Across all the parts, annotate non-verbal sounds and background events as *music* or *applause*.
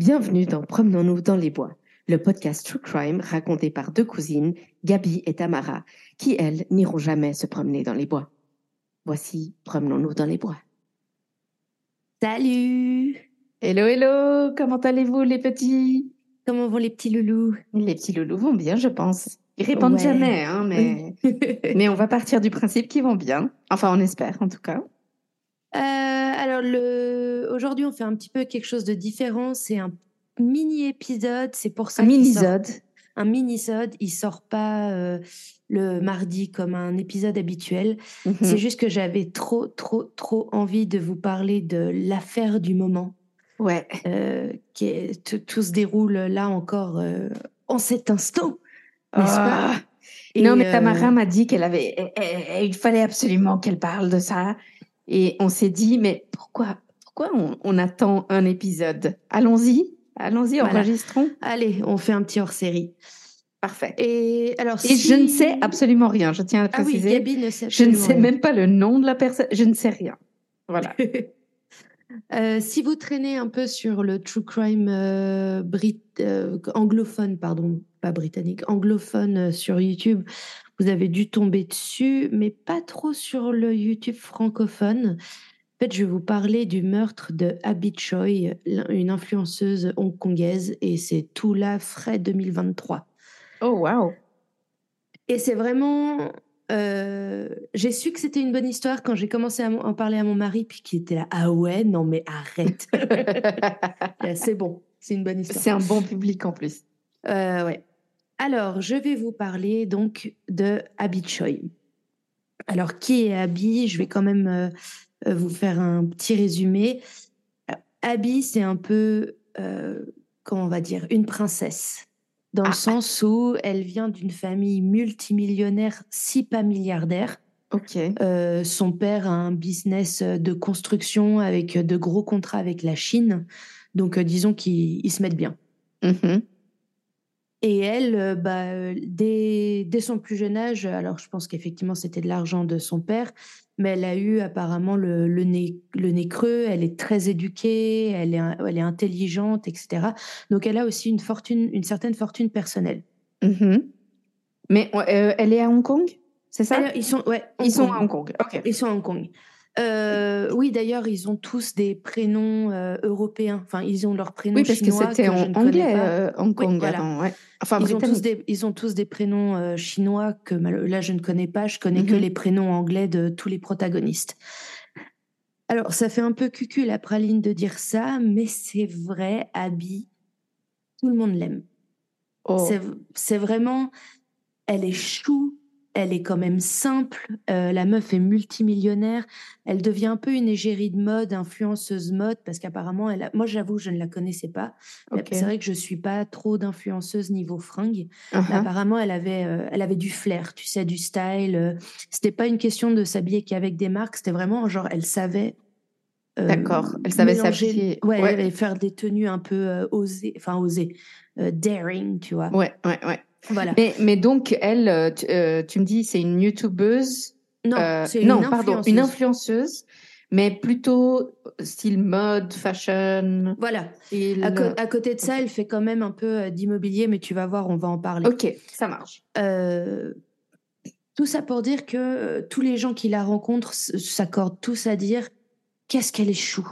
Bienvenue dans Promenons-nous dans les bois, le podcast True Crime raconté par deux cousines, Gabi et Tamara, qui, elles, n'iront jamais se promener dans les bois. Voici Promenons-nous dans les bois. Salut Hello, hello Comment allez-vous les petits? Comment vont les petits loulous? Les petits loulous vont bien, je pense. Ils répondent Ouais. jamais, hein, mais... *laughs* mais on va partir du principe qu'ils vont bien. Enfin, on espère, en tout cas. Euh, alors, le... aujourd'hui, on fait un petit peu quelque chose de différent. C'est un mini-épisode. C'est pour ça Un mini-sode. Un mini-sode. Il sort pas euh, le mardi comme un épisode habituel. Mhm. C'est juste que j'avais trop, trop, trop envie de vous parler de l'affaire du moment. Ouais. euh, qui est- tout, se déroule là encore euh, en cet instant. N'est-ce Ah. pas Et, non, mais Tamara m'a dit qu'elle avait, il fallait absolument qu'elle parle de ça. Et on s'est dit, mais pourquoi, pourquoi on, on attend un épisode? Allons-y, allons-y, Voilà. enregistrons. Allez, on fait un petit hors-série. Parfait. Et alors, Et je ne si- sais absolument rien. Je tiens à Ah oui, préciser. Gabi ne sait je ne sais rien. même pas le nom de la personne. Je ne sais rien. Voilà. *laughs* Euh, si vous traînez un peu sur le true crime euh, brit- euh, anglophone, pardon, pas britannique, anglophone sur YouTube, vous avez dû tomber dessus, mais pas trop sur le YouTube francophone. En fait, je vais vous parler du meurtre de Abby Choi, une influenceuse hongkongaise, et c'est tout là, frais 2023. Oh wow. Et c'est vraiment. Euh, j'ai su que c'était une bonne histoire quand j'ai commencé à en parler à mon mari, puis qui était là. Ah ouais, non mais arrête. *laughs* C'est bon, c'est une bonne histoire. C'est un bon public en plus. Euh, ouais. Alors, je vais vous parler donc de Abby Choi. Alors, qui est Abby? Je vais quand même euh, vous faire un petit résumé. Euh, Abby, c'est un peu, comment on va dire, une princesse. Dans Ah. le sens où elle vient d'une famille multimillionnaire, si pas milliardaire. Ok. Euh, son père a un business de construction avec de gros contrats avec la Chine. Donc, euh, disons qu'ils ils se mettent bien. Mhm. Et elle, euh, bah, dès, dès son plus jeune âge, alors je pense qu'effectivement c'était de l'argent de son père, mais elle a eu apparemment le, le nez, le nez creux, elle est très éduquée, elle est, elle est intelligente, etc. Donc elle a aussi une fortune, une certaine fortune personnelle. Mhm. Mais euh, elle est à Hong Kong, c'est ça? Alors, ils sont, ouais, Ils sont à Hong Kong. Ok. Ils sont à Hong Kong. Euh, oui, d'ailleurs, ils ont tous des prénoms euh, européens. Enfin, ils ont leurs prénoms Oui, parce que chinois c'était je en anglais, euh, Hong Oui, Kong voilà. avant, ouais. Enfin, Ils ont, tous des, ils ont tous des prénoms chinois que là je ne connais pas. Je connais que Mhm. les prénoms anglais de tous les protagonistes. Alors ça fait un peu cucu la praline de dire ça, mais c'est vrai, Abby, tout le monde l'aime. Oh. C'est- C'est vraiment, elle est chou, elle est quand même simple. euh, la meuf est multimillionnaire. Elle devient un peu une égérie de mode, influenceuse mode, parce qu'apparemment, elle a- moi j'avoue, je ne la connaissais pas. Ok. C'est vrai que je suis pas trop d'influenceuse niveau fringues. Uh-huh. Apparemment, elle avait, euh, elle avait du flair, tu sais, du style. euh, c'était pas une question de s'habiller qu'avec des marques, c'était vraiment genre, elle savait. euh, D'accord, elle savait s'habiller. Ouais, Ouais. et faire des tenues un peu euh, osées, enfin osées, euh, daring, tu vois. Ouais, ouais, ouais. Voilà. Mais, mais donc, elle, euh, tu, euh, tu me dis, c'est une youtubeuse. non, euh, c'est une non, pardon, une influenceuse, mais plutôt style mode, fashion. Voilà. style- À, côté de ça, elle fait quand même un peu d'immobilier, mais tu vas voir, on va en parler. Ok, ça marche. Euh, tout ça pour dire que tous les gens qui la rencontrent s'accordent tous à dire qu'est-ce qu'elle est chou.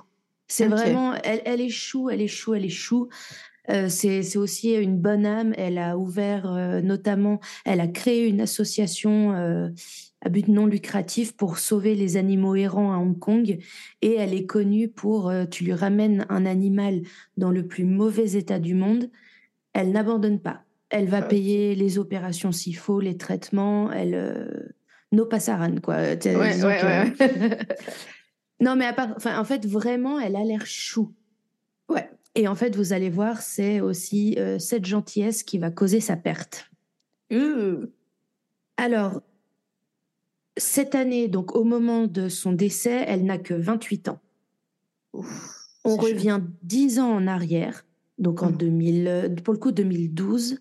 C'est vraiment, elle, elle est chou, elle est chou, elle est chou. Euh, c'est aussi une bonne âme. Elle a ouvert euh, notamment, elle a créé une association euh, à but non lucratif pour sauver les animaux errants à Hong Kong. Et elle est connue pour, tu lui ramènes un animal dans le plus mauvais état du monde, elle n'abandonne pas. Elle va Ok. payer les opérations s'il faut, les traitements. Elle, no passaran quoi. Ouais, disons ouais, que- ouais. *laughs* non, mais à part, enfin, en fait, vraiment, elle a l'air chou. Ouais. Et en fait, vous allez voir, c'est aussi euh, cette gentillesse qui va causer sa perte. Ouh. Alors, cette année, donc au moment de son décès, elle n'a que 28 ans. Ouf, On revient 10 ans en arrière, donc en Mhm. 2000, euh, pour le coup 2012.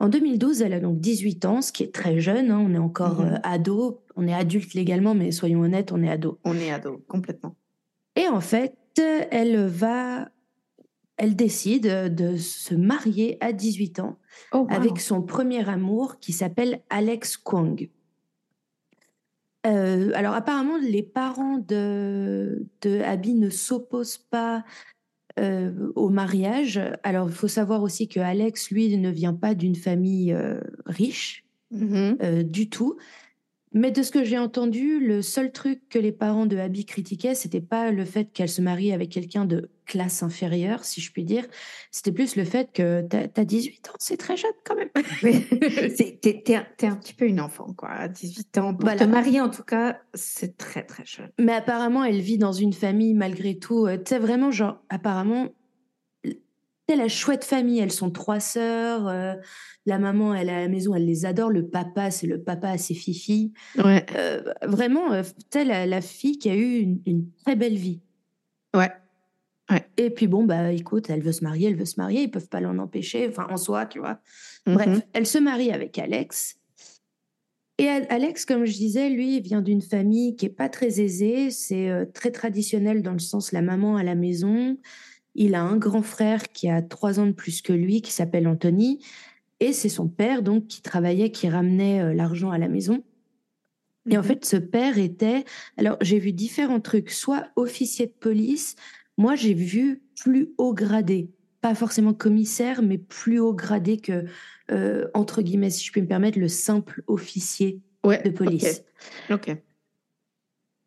En 2012, elle a donc 18 ans, ce qui est très jeune. hein, on est encore Mhm. euh, ado. On est adulte légalement, mais soyons honnêtes, on est ado. On est ado, complètement. Et en fait, elle va elle décide de se marier à 18 ans Oh, wow. avec son premier amour qui s'appelle Alex Kwong. Euh, alors apparemment, les parents de, de Abby ne s'opposent pas euh, au mariage. Alors il faut savoir aussi que Alex, lui, ne vient pas d'une famille euh, riche Mhm. euh, du tout. Mais de ce que j'ai entendu, le seul truc que les parents de Abby critiquaient, c'était pas le fait qu'elle se marie avec quelqu'un de classe inférieure, si je puis dire. C'était plus le fait que t'as as 18 ans, c'est très jeune quand même. *laughs* T'es t'es un, un petit peu une enfant, quoi. À 18 ans. Pour Voilà. te marier, en tout cas, c'est très, très jeune. Mais apparemment, elle vit dans une famille malgré tout. euh, Tu sais, vraiment, genre, apparemment, la chouette famille. Elles sont trois sœurs. euh, la maman, elle est à la maison, elle les adore. Le papa, c'est le papa à ses filles. Ouais. Euh, vraiment, euh, sais, la, la fille qui a eu une, une très belle vie. Ouais. Et puis bon, bah écoute, elle veut se marier, elle veut se marier, ils peuvent pas l'en empêcher, enfin en soi, tu vois. Mhm. Bref, elle se marie avec Alex. Et Alex, comme je disais, lui, il vient d'une famille qui est pas très aisée. C'est très traditionnel dans le sens la maman à la maison. Il a un grand frère qui a trois ans de plus que lui, qui s'appelle Anthony. Et c'est son père, donc, qui travaillait, qui ramenait euh, l'argent à la maison. Et en Mhm. fait, ce père était. Alors, j'ai vu différents trucs, soit officier de police. Moi, j'ai vu plus haut gradé. Pas forcément commissaire, mais plus haut gradé que, euh, entre guillemets, si je puis me permettre, le simple officier Ouais. de police. Ok.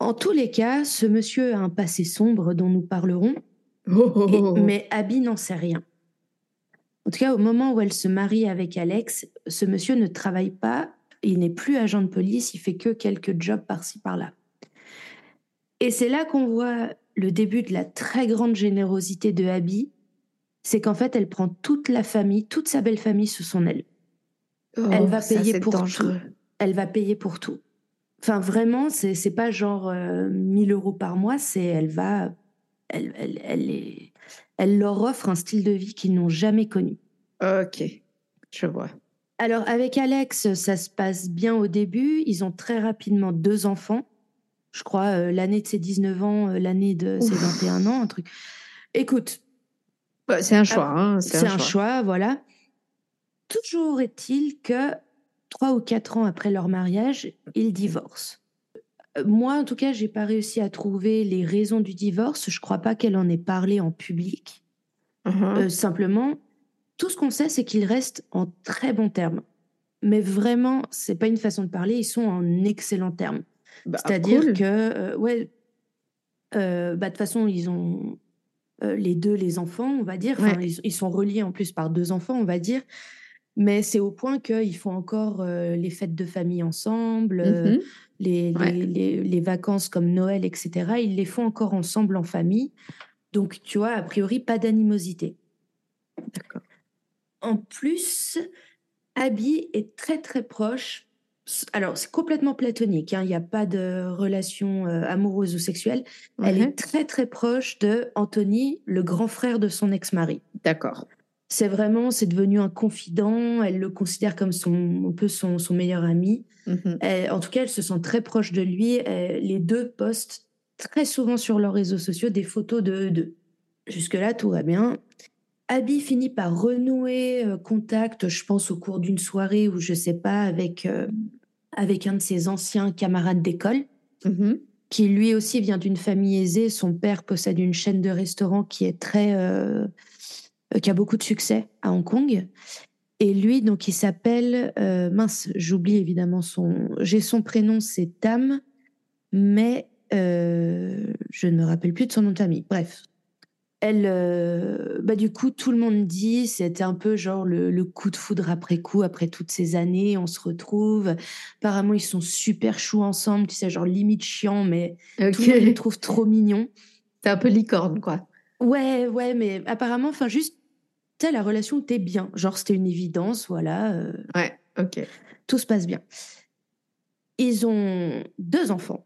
En tous les cas, ce monsieur a un passé sombre dont nous parlerons, Oh, oh, oh, oh. mais Abby n'en sait rien. En tout cas, au moment où elle se marie avec Alex, ce monsieur ne travaille pas, il n'est plus agent de police, il fait que quelques jobs par-ci par-là. Et c'est là qu'on voit le début de la très grande générosité de Abby, c'est qu'en fait, elle prend toute la famille, toute sa belle famille sous son aile. elle Oh, va payer pour dangereux. Elle va payer pour tout. Enfin, vraiment, c'est pas genre euh, 1000 euros par mois, c'est elle va, elle, elle, elle, est- elle leur offre un style de vie qu'ils n'ont jamais connu. Ok. Je vois. Alors, avec Alex, ça se passe bien au début. Ils ont très rapidement deux enfants. Je crois euh, l'année de ses 19 ans, euh, l'année de ses Ouf. 21 ans, un truc. Écoute, c'est un choix. hein, c'est un choix, voilà. Toujours est-il que trois ou quatre ans après leur mariage, ils divorcent. Euh, Moi, en tout cas, j'ai pas réussi à trouver les raisons du divorce. Je crois pas qu'elle en ait parlé en public. Mhm. Euh, simplement, tout ce qu'on sait, c'est qu'ils restent en très bons termes. Mais vraiment, c'est pas une façon de parler. Ils sont en excellents termes. Bah, C'est-à-dire cool. que, euh, ouais, euh, bah, de toute façon, ils ont les deux les enfants, on va dire. Enfin, Ouais. ils, ils sont reliés en plus par deux enfants, on va dire. Mais c'est au point qu'ils font encore les fêtes de famille ensemble, Mhm. Les, les, Ouais. les- les vacances comme Noël, etc. Ils les font encore ensemble en famille. Donc, tu vois, a priori, pas d'animosité. D'accord. En plus, Abby est très très proche. Alors, c'est complètement platonique, hein, il n'y a pas de relation euh, amoureuse ou sexuelle. Elle est très très proche de Anthony, le grand frère de son ex-mari. D'accord. C'est vraiment, c'est devenu un confident. Elle le considère comme son, un peu son, son meilleur ami. Mhm. Elle- en tout cas, elle se sent très proche de lui. Elle- les deux postent très souvent sur leurs réseaux sociaux des photos de eux deux. Jusque-là, tout va bien. Abby finit par renouer euh, contact, je pense, au cours d'une soirée ou je sais pas, avec, euh, avec un de ses anciens camarades d'école, Mhm. qui lui aussi vient d'une famille aisée. Son père possède une chaîne de restaurants qui est très. euh, qui a beaucoup de succès à Hong Kong. Et lui, donc, il s'appelle. euh, mince, j'oublie évidemment son. J'ai son prénom, c'est Tam, mais euh, je ne me rappelle plus de son nom de famille. Bref. Elle, euh, bah du coup, tout le monde dit, c'était un peu genre le, le coup de foudre après coup, après toutes ces années, on se retrouve. Apparemment, ils sont super choux ensemble, tu sais, genre limite chiant, mais Ok. tout le monde les trouve trop mignons. C'est un peu licorne, quoi. Ouais, ouais, mais apparemment, enfin, juste, tu sais, la relation était bien. Genre, c'était une évidence, voilà, euh, Ouais. Ok. tout se passe bien. Ils ont deux enfants.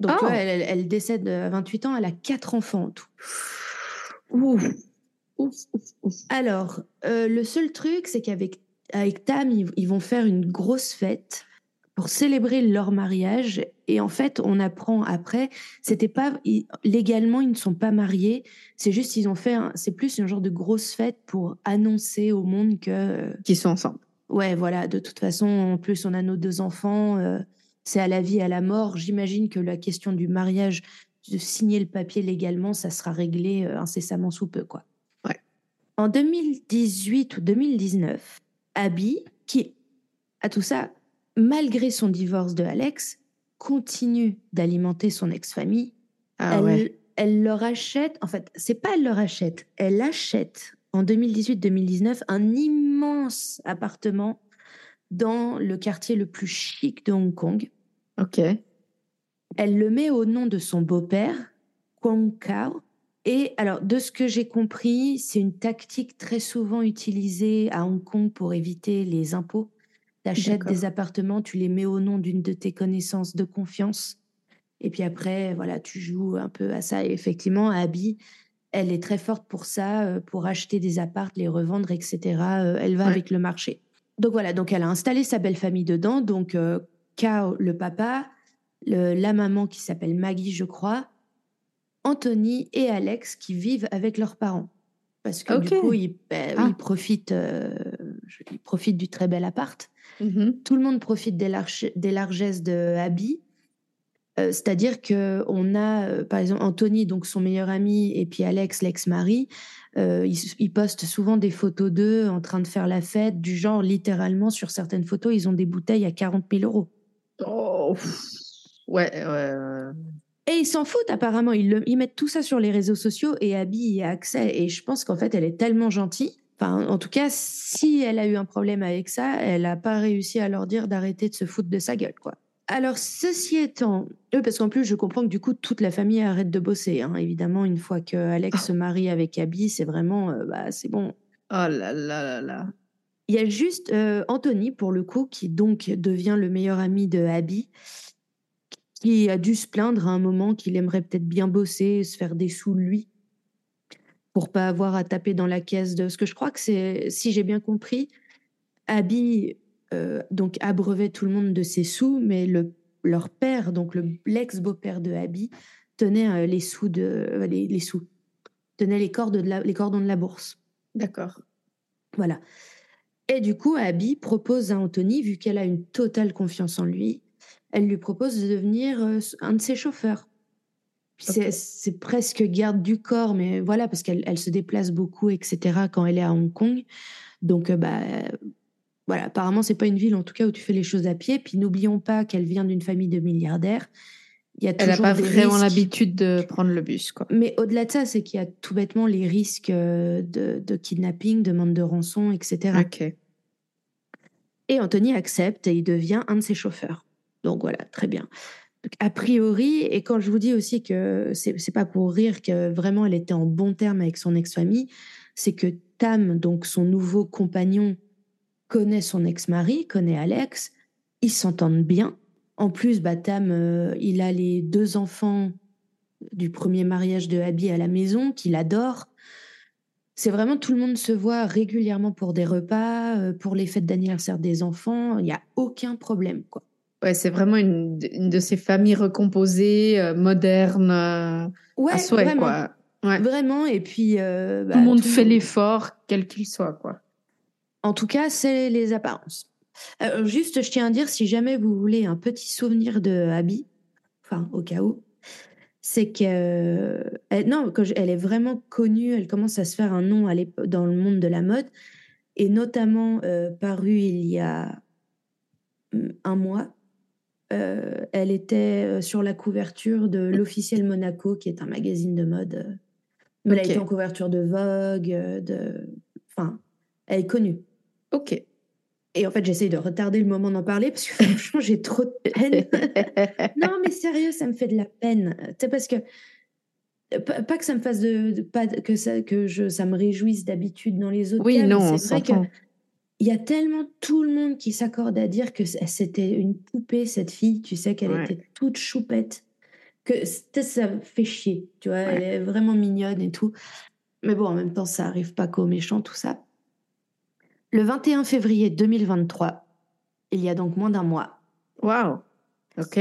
Donc, tu Oh. vois, elle, décède à 28 ans, elle a quatre enfants en tout. Ouf. Ouf, ouf, ouf. Alors, euh, le seul truc, c'est qu'avec avec Tam, ils, ils vont faire une grosse fête pour célébrer leur mariage Et en fait, on apprend après, c'était pas légalement, ils ne sont pas mariés. C'est juste, ils ont fait, c'est plus un genre de grosse fête pour annoncer au monde que qu'ils sont ensemble. Ouais, voilà. De toute façon, en plus, on a nos deux enfants. Euh, c'est à la vie, à la mort. J'imagine que la question du mariage, de signer le papier légalement, ça sera réglé euh, incessamment sous peu, quoi. Ouais. En 2018 ou 2019, Abby, qui a tout ça, malgré son divorce de Alex, continue d'alimenter son ex-famille. Ah elle, elle leur achète, en fait, c'est pas elle leur achète, elle achète en 2018-2019 un immense appartement dans le quartier le plus chic de Hong Kong. Ok. Elle le met au nom de son beau-père, Kwang Kao. Et alors, de ce que j'ai compris, c'est une tactique très souvent utilisée à Hong Kong pour éviter les impôts. Tu achètes des appartements, tu les mets au nom d'une de tes connaissances de confiance. Et puis après, voilà, tu joues un peu à ça. Et effectivement, Abby, elle est très forte pour ça, euh, pour acheter des appartes, les revendre, etc. Euh, elle va avec le marché. Donc voilà, donc elle a installé sa belle famille dedans. Donc euh, Kao, le papa, la maman qui s'appelle Maggie, je crois, Anthony et Alex qui vivent avec leurs parents. Parce que du coup, ils, ben, ah. profitent, ils profitent du très bel appart. Mm-hmm. Tout le monde profite des, des largesses de Abby. Euh, c'est-à-dire que on a, euh, par exemple, Anthony, donc son meilleur ami, et puis Alex, l'ex-mari, euh, ils, postent souvent des photos d'eux en train de faire la fête, du genre littéralement sur certaines photos, ils ont des bouteilles à 40 000 euros. Oh, ouais, ouais, Et ils s'en foutent apparemment, ils, ils, mettent tout ça sur les réseaux sociaux et Abby y a accès. Et je pense qu'en fait, elle est tellement gentille. Enfin, en tout cas, si elle a eu un problème avec ça, elle n'a pas réussi à leur dire d'arrêter de se foutre de sa gueule, quoi. Alors, ceci étant, parce qu'en plus, je comprends que du coup, toute la famille arrête de bosser. Hein. Évidemment, une fois que Alex se marie avec Abby, c'est vraiment, euh, bah, c'est bon. Oh là là là là. Il y a juste euh, Anthony, pour le coup, qui donc devient le meilleur ami de Abby, qui a dû se plaindre à un moment qu'il aimerait peut-être bien bosser, se faire des sous lui, pour pas avoir à taper dans la caisse de. Ce que je crois que c'est, si j'ai bien compris, Abby euh, donc abreuvait tout le monde de ses sous, mais le, leur père, donc l'ex-beau-père de Abby, tenait euh, les sous de euh, les, sous, tenait les, cordes de les cordons de la bourse. D'accord. Voilà. Et du coup, Abby propose à Anthony, vu qu'elle a une totale confiance en lui, elle lui propose de devenir un de ses chauffeurs. C'est presque garde du corps, mais voilà, parce qu'elle elle se déplace beaucoup, etc., quand elle est à Hong Kong. Donc, bah, voilà, apparemment, c'est pas une ville en tout cas où tu fais les choses à pied. Puis n'oublions pas qu'elle vient d'une famille de milliardaires. Il y a Elle n'a pas vraiment l'habitude de prendre le bus. Quoi. Mais au-delà de ça, c'est qu'il y a tout bêtement les risques euh, de, kidnapping, de demande de rançon, etc. Et Anthony accepte et il devient un de ses chauffeurs. Donc voilà, très bien. A priori, et quand je vous dis aussi que c'est pas pour rire que vraiment elle était en bon terme avec son ex-famille, c'est que Tam, donc son nouveau compagnon, connaît son ex-mari, connaît Alex, ils s'entendent bien. En plus, Batam, euh, il a les deux enfants du premier mariage de Abby à la maison, qu'il adore. C'est vraiment tout le monde se voit régulièrement pour des repas, euh, pour les fêtes d'anniversaire des enfants. Il n'y a aucun problème, quoi. Ouais, c'est vraiment une, de ces familles recomposées, euh, modernes, ouais, à souhait, vraiment. quoi. Vraiment, et puis... Bah, tout le monde fait l'effort, quel qu'il soit, quoi. En tout cas, c'est les apparences. Euh, juste, je tiens à dire, si jamais vous voulez un petit souvenir de Abby, enfin, au cas où, c'est que non, elle est vraiment connue, elle commence à se faire un nom dans le monde de la mode, et notamment euh, paru il y a mm, un mois. Euh, elle était sur la couverture de l'officiel Monaco, qui est un magazine de mode. Elle a été en couverture de Vogue, de, enfin, elle est connue. Ok. Et en fait, j'essaye de retarder le moment d'en parler parce que *laughs* franchement, j'ai trop de peine. *laughs* non, mais sérieux, ça me fait de la peine. C'est parce que pas que ça me fasse de, pas que ça que je ça me réjouisse d'habitude dans les autres oui, non, c'est vrai que il y a tellement tout le monde qui s'accorde à dire que c'était une poupée cette fille, tu sais qu'elle était toute choupette, que ça fait chier, tu vois, elle est vraiment mignonne et tout. Mais bon, en même temps, ça arrive pas qu'aux méchants tout ça. Le 21 février 2023, il y a donc moins d'un mois. Waouh. Ok.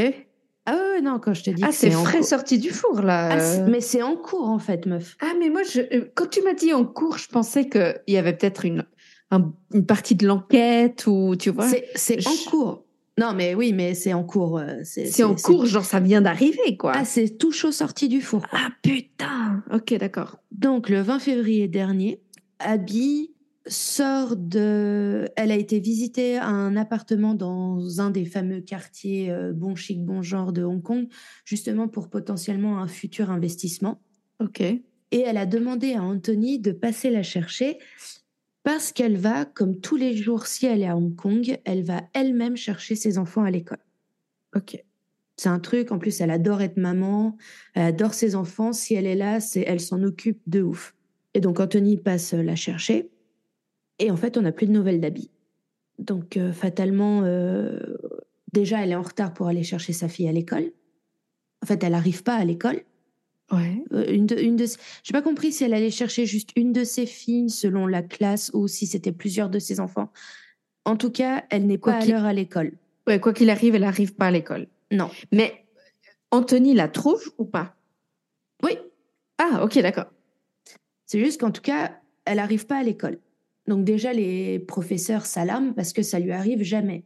Ah ouais, non, quand je te dis Ah, c'est frais sorti du four, là. Ah, mais c'est en cours, en fait, meuf. Ah, mais moi, je, euh, quand tu m'as dit en cours, je pensais qu'il y avait peut-être une, un- une partie de l'enquête ou, tu vois, C'est Je- en cours. Non, mais oui, mais c'est en cours. euh, c'est en cours, genre ça vient d'arriver, quoi. Ah, c'est tout chaud sorti du four. Ah, putain Ok, d'accord. Donc, le 20 février dernier, Abby sort de. Elle a été visiter un appartement dans un des fameux quartiers euh, bon chic, bon genre de Hong Kong, justement pour potentiellement un futur investissement. Ok. Et elle a demandé à Anthony de passer la chercher parce qu'elle va, comme tous les jours, si elle est à Hong Kong, elle va elle-même chercher ses enfants à l'école. Ok. C'est un truc, en plus, elle adore être maman, elle adore ses enfants. Si elle est là, c'est elle s'en occupe de ouf. Et donc, Anthony passe euh, la chercher. Et en fait, on n'a plus de nouvelles d'Abby. Donc, euh, fatalement, euh, déjà, elle est en retard pour aller chercher sa fille à l'école. En fait, elle n'arrive pas à l'école. Ouais. Euh, une de, une de, j'ai pas compris si elle allait chercher juste une de ses filles selon la classe ou si c'était plusieurs de ses enfants. En tout cas, elle n'est pas à l'heure à l'école. Ouais, quoi qu'il arrive, elle n'arrive pas à l'école. Non. Mais Anthony la trouve ou pas? Oui, Ah, ok, d'accord. C'est juste qu'en tout cas, elle n'arrive pas à l'école. Donc déjà, les professeurs s'alarment parce que ça lui arrive jamais.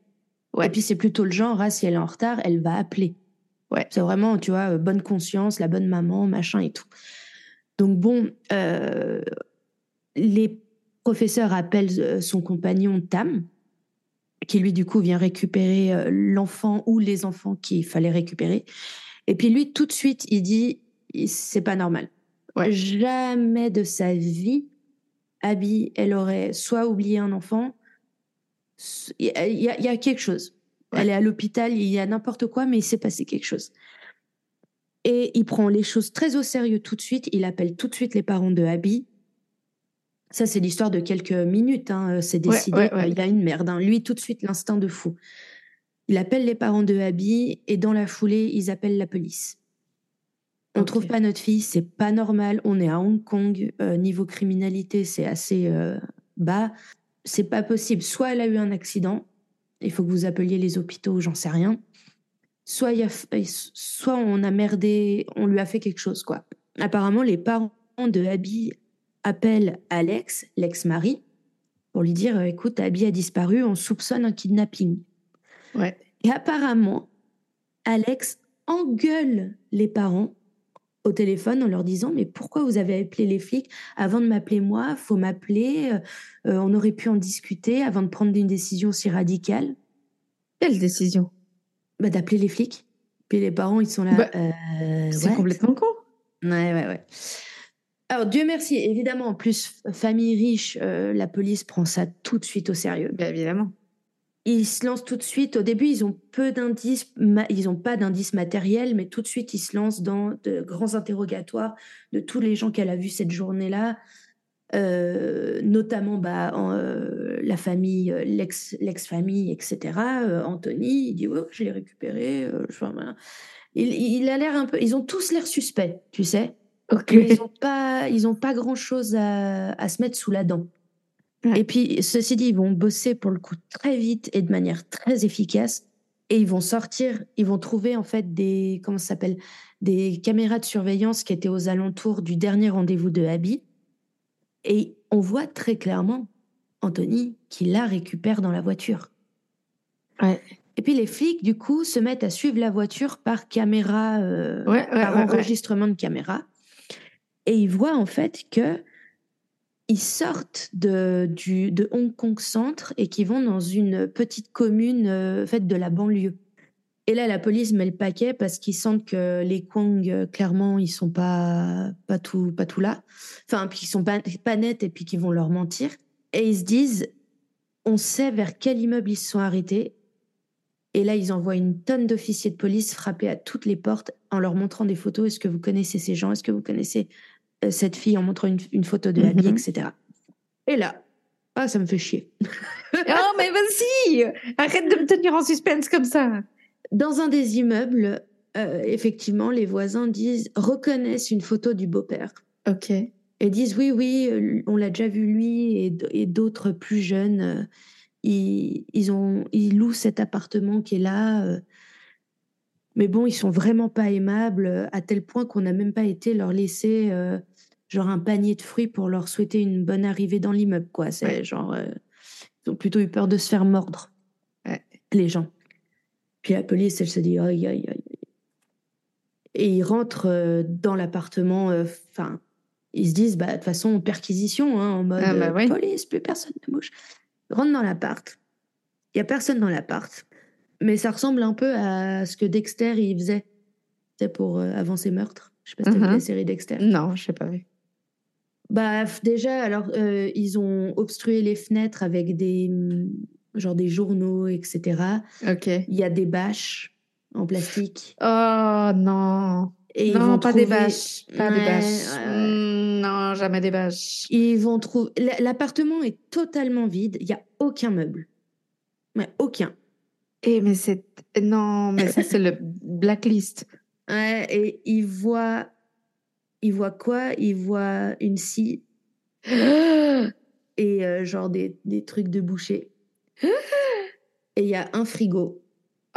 Ouais. Et puis c'est plutôt le genre, ah, si elle est en retard, elle va appeler. Ouais. C'est vraiment, tu vois, euh, bonne conscience, la bonne maman, machin et tout. Donc bon, euh, les professeurs appellent euh, son compagnon Tam, qui lui du coup vient récupérer l'enfant ou les enfants qu'il fallait récupérer. Et puis lui, tout de suite, il dit, c'est pas normal. Ouais. Jamais de sa vie, Abby, elle aurait soit oublié un enfant, y, y il y a quelque chose. Elle est à l'hôpital, il y a n'importe quoi, mais il s'est passé quelque chose. Et il prend les choses très au sérieux tout de suite. Il appelle tout de suite les parents de Abby. Ça, c'est l'histoire de quelques minutes. hein, euh, C'est décidé. ouais, ouais. Il a une merde. hein. Lui, tout de suite, l'instinct de fou. Il appelle les parents de Abby et dans la foulée, ils appellent la police. On Ok. trouve pas notre fille, c'est pas normal. On est à Hong Kong, euh, niveau criminalité, c'est assez euh, bas. C'est pas possible. Soit elle a eu un accident, il faut que vous appeliez les hôpitaux, j'en sais rien. Soit, y a, f- soit on a merdé, on lui a fait quelque chose, quoi. Apparemment, les parents de Abby appellent Alex, l'ex-mari, pour lui dire euh, écoute, Abby a disparu, on soupçonne un kidnapping. Ouais. Et apparemment, Alex engueule les parents au téléphone en leur disant mais pourquoi vous avez appelé les flics avant de m'appeler moi? Faut m'appeler euh, euh, on aurait pu en discuter avant de prendre une décision si radicale Quelle décision? Bah, d'appeler les flics puis les parents ils sont là Bah, euh, C'est complètement con. Ouais, ouais, ouais. Alors, Dieu merci, évidemment, en plus, famille riche, euh, la police prend ça tout de suite au sérieux. Bien évidemment. Ils se lancent tout de suite. Au début, ils ont peu d'indices, ils n'ont pas d'indices matériels, mais tout de suite, ils se lancent dans de grands interrogatoires de tous les gens qu'elle a vus cette journée-là, euh, notamment bah, en, euh, la famille, euh, l'ex- l'ex-famille, etc. Euh, Anthony, il dit ouais, je l'ai récupéré. enfin, voilà. il, il a l'air un peu. Ils ont tous l'air suspects, tu sais. Mais ils n'ont pas, ils ont pas grand-chose à, à se mettre sous la dent. Ouais. Et puis, ceci dit, ils vont bosser pour le coup très vite et de manière très efficace. Et ils vont sortir, ils vont trouver en fait des, comment ça s'appelle, des caméras de surveillance qui étaient aux alentours du dernier rendez-vous de Abby. Et on voit très clairement Anthony qui la récupère dans la voiture. Ouais. Et puis les flics, du coup, se mettent à suivre la voiture par caméra, euh, Ouais, ouais, par enregistrement de caméra. Et ils voient en fait que ils sortent de, Hong Kong Centre et qu'ils vont dans une petite commune euh, faite de la banlieue. Et là, la police met le paquet parce qu'ils sentent que les Kwang, euh, clairement, ils sont pas, pas, tout, pas tout là. Enfin, puis qu'ils sont pas, pas nets et puis qu'ils vont leur mentir. Et ils se disent, on sait vers quel immeuble ils se sont arrêtés. Et là, ils envoient une tonne d'officiers de police frapper à toutes les portes en leur montrant des photos. Est-ce que vous connaissez ces gens? Est-ce que vous connaissez cette fille en montrant une, une photo de Abby, Mhm. etc. Et là, ah, ça me fait chier. Oh, *laughs* mais vas-y Arrête de me tenir en suspense comme ça. Dans un des immeubles, euh, effectivement, les voisins disent reconnaissent une photo du beau-père Ok. et disent oui, oui, euh, on l'a déjà vu lui et, d'autres plus jeunes. euh, ils, ils ont, ils louent cet appartement qui est là. Mais bon, ils sont vraiment pas aimables, euh, à tel point qu'on n'a même pas été leur laisser euh, genre un panier de fruits pour leur souhaiter une bonne arrivée dans l'immeuble, quoi. C'est genre, euh, ils ont plutôt eu peur de se faire mordre, les gens. Puis la police, elle se dit, aïe, aïe, aïe. Et ils rentrent dans l'appartement, enfin, ils se disent, bah, de toute façon, perquisition, hein, en mode Ah, bah police, plus personne ne bouge. Ils rentrent dans l'appart. Il y a personne dans l'appart. Mais ça ressemble un peu à ce que Dexter, il faisait. C'était pour euh, avant ses meurtres. Je sais pas si t'as vu Mhm. la série Dexter. Non, je sais pas vu. Bah, déjà, alors, euh, ils ont obstrué les fenêtres avec des, hum, genre des journaux, etc. Ok. Il y a des bâches en plastique. Oh non. Et ils non, vont pas des bâches. Pas des bâches. Mm, non, jamais des bâches. Ils vont trouver. L'appartement est totalement vide. Il y a aucun meuble. Ouais, aucun. Eh, mais c'est. Non, mais ça, c'est le blacklist. *laughs* Ouais, et ils voient. Ils voient quoi? Ils voient une scie *gasps* et euh, genre des, des trucs de boucher. *gasps* Et il y a un frigo.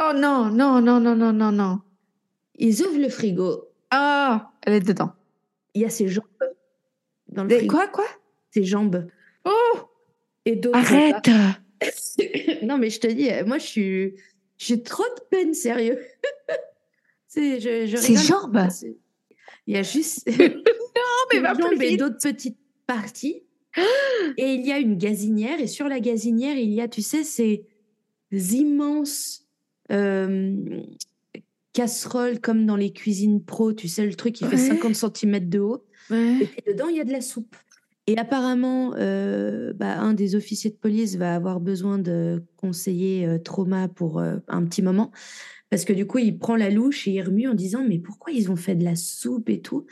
Oh non, non, non, non, non, non, non. Ils ouvrent le frigo. Ah, elle est dedans. Il y a ses jambes dans le Des- frigo. Quoi, quoi? Ses jambes. Oh Et d'autres. Arrête *coughs* non, mais je te dis, euh, moi, je suis. J'ai trop de peine, sérieux. *laughs* C'est, je, je rigole. jambes Il y a juste. *laughs* Non, mais va jambes et d'autres petites parties. Et il y a une gazinière, et sur la gazinière, il y a, tu sais, ces immenses euh, casseroles comme dans les cuisines pro, tu sais, le truc qui fait Ouais. 50 cm de haut. Et Ouais. dedans, il y a de la soupe. Et apparemment, euh, bah, un des officiers de police va avoir besoin de conseiller euh, trauma pour euh, un petit moment. Parce que du coup, il prend la louche et il remue en disant Mais pourquoi ils ont fait de la soupe et tout?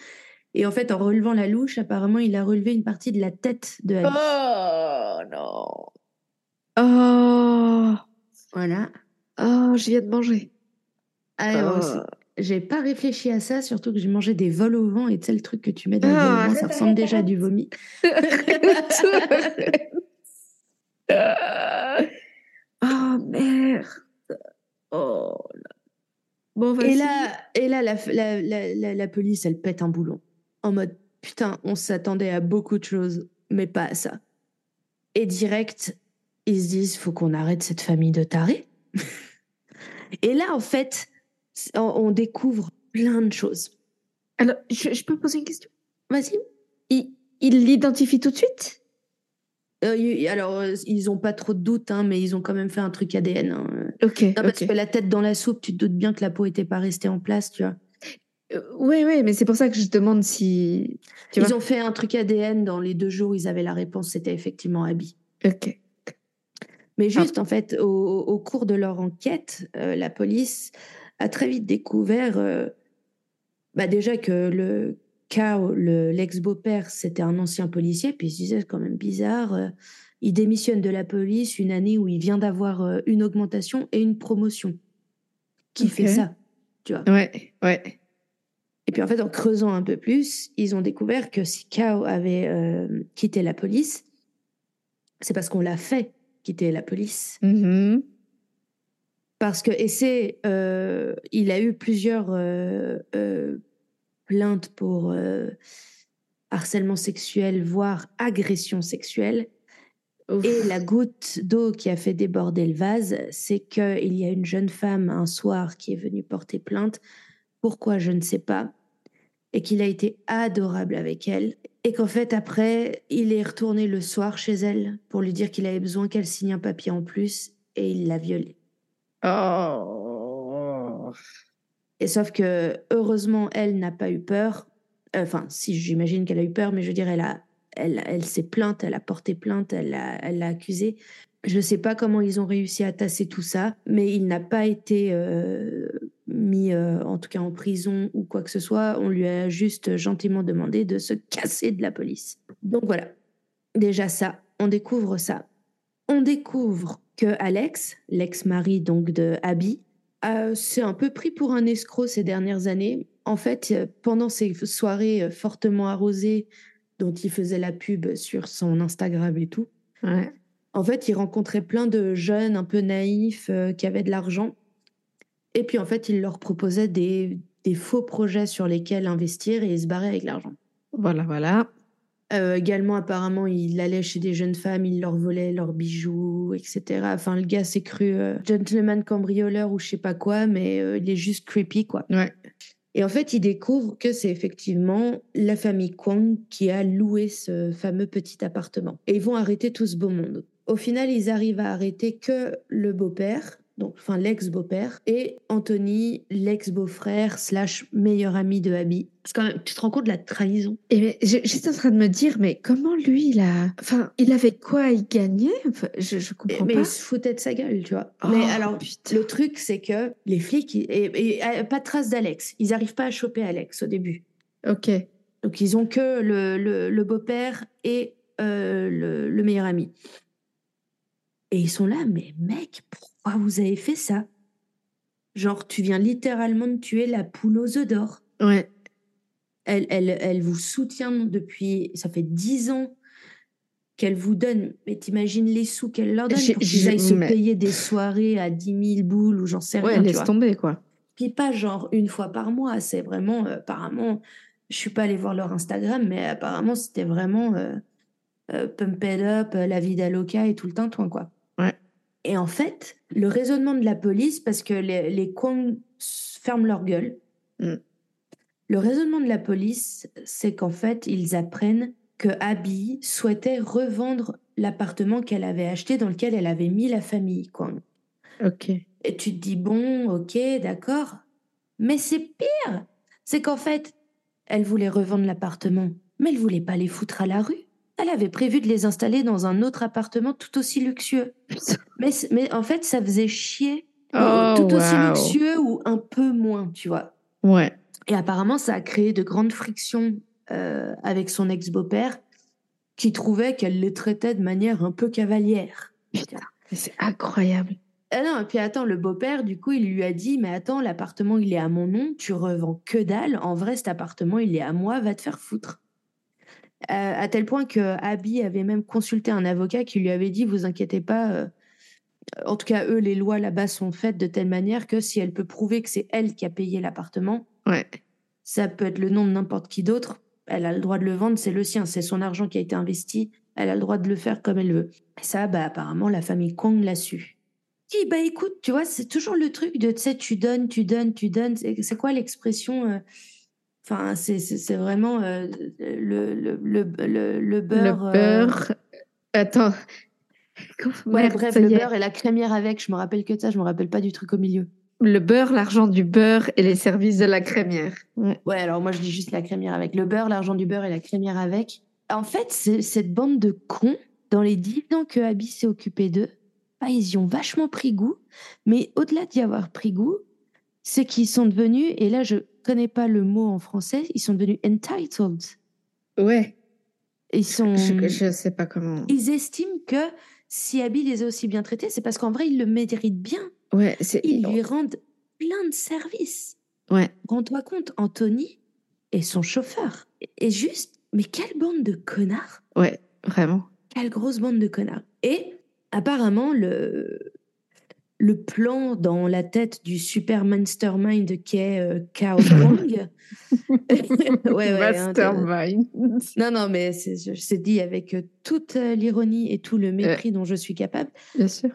Et en fait, en relevant la louche, apparemment, il a relevé une partie de la tête de Abby. Oh non. Oh. Voilà. Oh, je viens de manger. Ah, moi aussi. Oh. J'ai pas réfléchi à ça, surtout que j'ai mangé des vols au vent et tu sais, le truc que tu mets dans le Ah, vent, ça ressemble déjà à du vomi. *laughs* oh merde. Oh là. Bon, vas-y. Et là, et là la, la, la, la, la police, elle pète un boulon. En mode, putain, on s'attendait à beaucoup de choses, mais pas à ça. Et direct, ils se disent, faut qu'on arrête cette famille de tarés. *laughs* et là, en fait, on, découvre plein de choses. Alors, je, je peux poser une question? Vas-y. Il l'identifie tout de suite? Euh, alors, euh, ils ont pas trop de doutes, hein, mais ils ont quand même fait un truc ADN. hein. Ok. Non, parce ok. que la tête dans la soupe, tu te doutes bien que la peau était pas restée en place, tu vois. Euh, oui, oui, mais c'est pour ça que je demande si. Tu ils vois ont fait un truc ADN dans les deux jours, ils avaient la réponse, c'était effectivement Abby. Ok. Mais juste, en fait, au, au cours de leur enquête, euh, la police a très vite découvert, euh, bah déjà que le Kao, le- l'ex-beau-père, c'était un ancien policier, puis ils se disaient, c'est quand même bizarre. euh, il démissionne de la police une année où il vient d'avoir euh, une augmentation et une promotion. Qui fait ça Tu vois Ouais, ouais. Et puis en fait, en creusant un peu plus, ils ont découvert que si Kao avait quitté la police, c'est parce qu'on l'a fait quitter la police. Mhm. Parce que, et c'est, euh, il a eu plusieurs euh, euh, plaintes pour euh, harcèlement sexuel, voire agression sexuelle. Ouf. Et la goutte d'eau qui a fait déborder le vase, c'est qu'il y a une jeune femme un soir qui est venue porter plainte. Pourquoi, je ne sais pas. Et qu'il a été adorable avec elle. Et qu'en fait, après, il est retourné le soir chez elle pour lui dire qu'il avait besoin qu'elle signe un papier en plus et il l'a violée. Oh. Et sauf que, heureusement, elle n'a pas eu peur. Enfin, si, j'imagine qu'elle a eu peur, mais je veux dire, elle, a, s'est plainte, elle a porté plainte, elle l'a elle l'a accusé. Je ne sais pas comment ils ont réussi à tasser tout ça, mais il n'a pas été euh, mis, euh, en tout cas, en prison ou quoi que ce soit. On lui a juste gentiment demandé de se casser de la police. Donc voilà, déjà ça, on découvre ça. On découvre que Alex, l'ex-mari donc de Abby, euh, s'est un peu pris pour un escroc ces dernières années. En fait, euh, pendant ces soirées euh, fortement arrosées dont il faisait la pub sur son Instagram et tout, Ouais. en fait, il rencontrait plein de jeunes un peu naïfs euh, qui avaient de l'argent. Et puis en fait, il leur proposait des, des faux projets sur lesquels investir et ils se barraient avec l'argent. Voilà, voilà. Euh, également, apparemment, il allait chez des jeunes femmes, il leur volait leurs bijoux, etc. Enfin, le gars s'est cru euh, gentleman cambrioleur ou je sais pas quoi, mais euh, il est juste creepy, quoi. Ouais. Et en fait, il découvre que c'est effectivement la famille Kwang qui a loué ce fameux petit appartement. Et ils vont arrêter tout ce beau monde. Au final, ils arrivent à arrêter que le beau-père, donc enfin l'ex-beau-père, et Anthony, l'ex-beau-frère slash meilleur ami de Abby. Parce que quand même, tu te rends compte de la trahison. Et mais j'étais en train de me dire, mais comment lui, il a. Enfin, il avait quoi à y gagner? Enfin, je, je Et- comprends mais pas. il se foutait de sa gueule, tu vois. Oh, mais alors, putain. le truc, c'est que les flics, ils- et, et, euh, pas de trace d'Alex. Ils n'arrivent pas à choper Alex au début. Ok. Donc, ils ont que le, le, le beau-père et euh, le, le meilleur ami. Et ils sont là, mais mec, pourquoi vous avez fait ça Genre, tu viens littéralement de tuer la poule aux œufs d'or. Ouais. Elle, elle, elle vous soutient depuis, ça fait dix ans qu'elle vous donne. Mais t'imagines les sous qu'elle leur donne pour qu'ils aillent se mais- payer des soirées à 10 000 boules ou j'en sais Ouais, rien. tu laisse vois. tomber, quoi. Puis pas genre une fois par mois, c'est vraiment, euh, apparemment, je suis pas allée voir leur Instagram, mais apparemment c'était vraiment euh, euh, pump it up, la vida loca et tout le tintouin, quoi. Et en fait, le raisonnement de la police, parce que les, les Kwang s- ferment leur gueule, Mm. le raisonnement de la police, c'est qu'en fait, ils apprennent que Abby souhaitait revendre l'appartement qu'elle avait acheté dans lequel elle avait mis la famille Kwang. Ok. Et tu te dis, bon, ok, d'accord. Mais c'est pire. C'est qu'en fait, elle voulait revendre l'appartement, mais elle voulait pas les foutre à la rue. Elle avait prévu de les installer dans un autre appartement tout aussi luxueux. Mais, en fait, ça faisait chier. Oh, tout aussi luxueux ou un peu moins, tu vois. Ouais. Et apparemment, ça a créé de grandes frictions euh, avec son ex-beau-père, qui trouvait qu'elle les traitait de manière un peu cavalière. Putain. C'est incroyable. Ah non, et puis attends, le beau-père, du coup, il lui a dit, mais attends, l'appartement, il est à mon nom, tu revends que dalle, en vrai, cet appartement, il est à moi, va te faire foutre. Euh, à tel point que Abby avait même consulté un avocat qui lui avait dit, vous inquiétez pas, euh, en tout cas, eux, les lois là-bas sont faites de telle manière que si elle peut prouver que c'est elle qui a payé l'appartement, Ouais. ça peut être le nom de n'importe qui d'autre, elle a le droit de le vendre, c'est le sien, c'est son argent qui a été investi, elle a le droit de le faire comme elle veut. Et ça, bah, apparemment, la famille Kong l'a su. Dis, bah écoute, tu vois, c'est toujours le truc de, tu sais, tu donnes, tu donnes, tu donnes. C'est c'est quoi l'expression euh, Enfin, c'est- c'est c'est vraiment euh, le, le, le, le, le beurre. le euh, beurre. Attends. Ouais, Merde, bref, le beurre et la crémière avec. Je me rappelle que de ça, je me rappelle pas du truc au milieu. Le beurre, l'argent du beurre et les services de la crémière. Ouais. Ouais, alors moi je dis juste la crémière avec. Le beurre, l'argent du beurre et la crémière avec. En fait, c'est- cette bande de cons, dans les dix ans que Abby s'est occupé d'eux, ah, ils y ont vachement pris goût. Mais au-delà d'y avoir pris goût, c'est qu'ils sont devenus, et là je connais pas le mot en français, ils sont devenus entitled. Ouais. Ils sont. Je, je sais pas comment. Ils estiment que si Abby les a aussi bien traités, c'est parce qu'en vrai ils le méritent bien. Ouais, c'est. Ils lui rendent plein de services. Ouais. Rends-toi compte, Anthony et son chauffeur. Et juste, mais quelle bande de connards Ouais, vraiment. Quelle grosse bande de connards Et apparemment, le, le plan dans la tête du super mastermind qu'est euh, Kao *laughs* Kwang. *laughs* ouais, ouais, hein, Mastermind. non, non, mais c'est dit avec euh, toute euh, l'ironie et tout le mépris dont je suis capable. Bien sûr.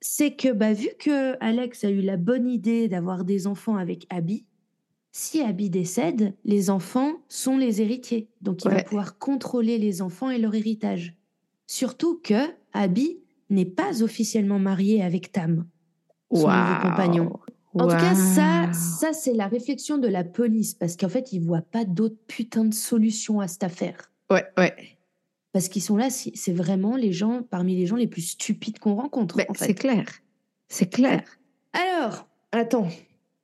c'est que bah, vu que Alex a eu la bonne idée d'avoir des enfants avec Abby, si Abby décède, les enfants sont les héritiers. Donc il va pouvoir contrôler les enfants et leur héritage. Surtout que Abby n'est pas officiellement mariée avec Tam, son nouveau compagnon. En tout cas, ça, ça c'est la réflexion de la police, parce qu'en fait, ils voient pas d'autre putain de solution à cette affaire. Ouais, ouais. Parce qu'ils sont là, c'est vraiment les gens, parmi les gens les plus stupides qu'on rencontre. En fait. c'est clair. C'est clair. Alors, attends,